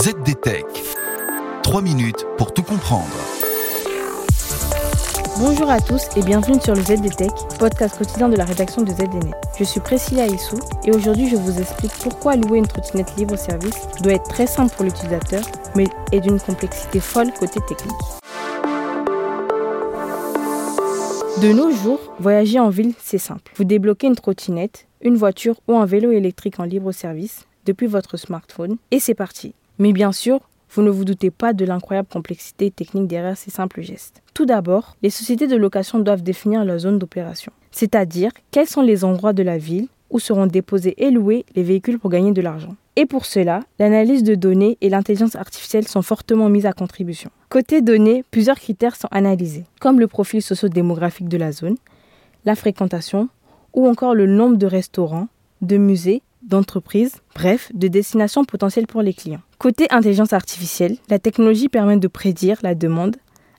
ZDTech. 3 minutes pour tout comprendre. Bonjour à tous et bienvenue sur le ZDTech, podcast quotidien de la rédaction de ZDNet. Je suis Priscilla Issou et aujourd'hui je vous explique pourquoi louer une trottinette libre service doit être très simple pour l'utilisateur mais est d'une complexité folle côté technique. De nos jours, voyager en ville, c'est simple. Vous débloquez une trottinette, une voiture ou un vélo électrique en libre service depuis votre smartphone et c'est parti. Mais bien sûr, vous ne vous doutez pas de l'incroyable complexité technique derrière ces simples gestes. Tout d'abord, les sociétés de location doivent définir leur zone d'opération, c'est-à-dire quels sont les endroits de la ville où seront déposés et loués les véhicules pour gagner de l'argent. Et pour cela, l'analyse de données et l'intelligence artificielle sont fortement mises à contribution. Côté données, plusieurs critères sont analysés, comme le profil socio-démographique de la zone, la fréquentation ou encore le nombre de restaurants, de musées, d'entreprises, bref, de destinations potentielles pour les clients. Côté intelligence artificielle, la technologie permet de prédire la demande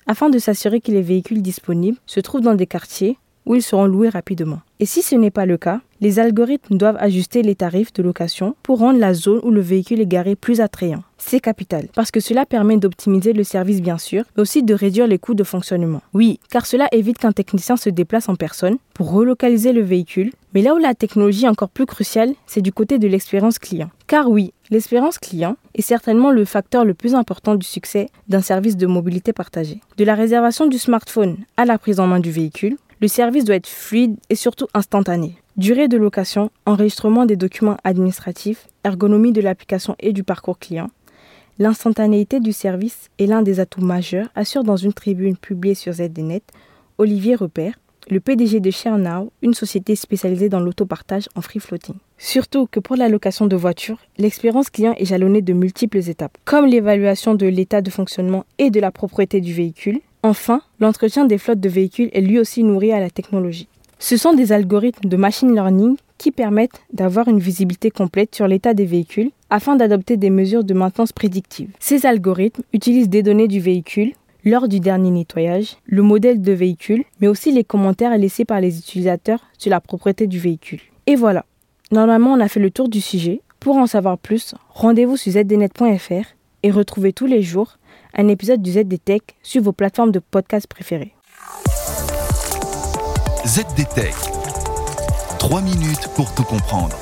afin de s'assurer que les véhicules disponibles se trouvent dans des quartiers où ils seront loués rapidement. Et si ce n'est pas le cas, les algorithmes doivent ajuster les tarifs de location pour rendre la zone où le véhicule est garé plus attrayant. C'est capital, parce que cela permet d'optimiser le service bien sûr, mais aussi de réduire les coûts de fonctionnement. Oui, car cela évite qu'un technicien se déplace en personne pour relocaliser le véhicule, mais là où la technologie est encore plus cruciale, c'est du côté de l'expérience client. Car oui, l'expérience client est certainement le facteur le plus important du succès d'un service de mobilité partagée. De la réservation du smartphone à la prise en main du véhicule, le service doit être fluide et surtout instantané. Durée de location, enregistrement des documents administratifs, ergonomie de l'application et du parcours client. L'instantanéité du service est l'un des atouts majeurs, assure dans une tribune publiée sur ZDNet Olivier Repère, le PDG de ShareNow, une société spécialisée dans l'autopartage en free floating. Surtout que pour la location de voitures, l'expérience client est jalonnée de multiples étapes, comme l'évaluation de l'état de fonctionnement et de la propriété du véhicule, Enfin, l'entretien des flottes de véhicules est lui aussi nourri à la technologie. Ce sont des algorithmes de machine learning qui permettent d'avoir une visibilité complète sur l'état des véhicules afin d'adopter des mesures de maintenance prédictives. Ces algorithmes utilisent des données du véhicule lors du dernier nettoyage, le modèle de véhicule, mais aussi les commentaires laissés par les utilisateurs sur la propriété du véhicule. Et voilà, normalement on a fait le tour du sujet. Pour en savoir plus, rendez-vous sur zdnet.fr et retrouvez tous les jours un épisode du ZDTech sur vos plateformes de podcast préférées. ZDTech. 3 minutes pour tout comprendre.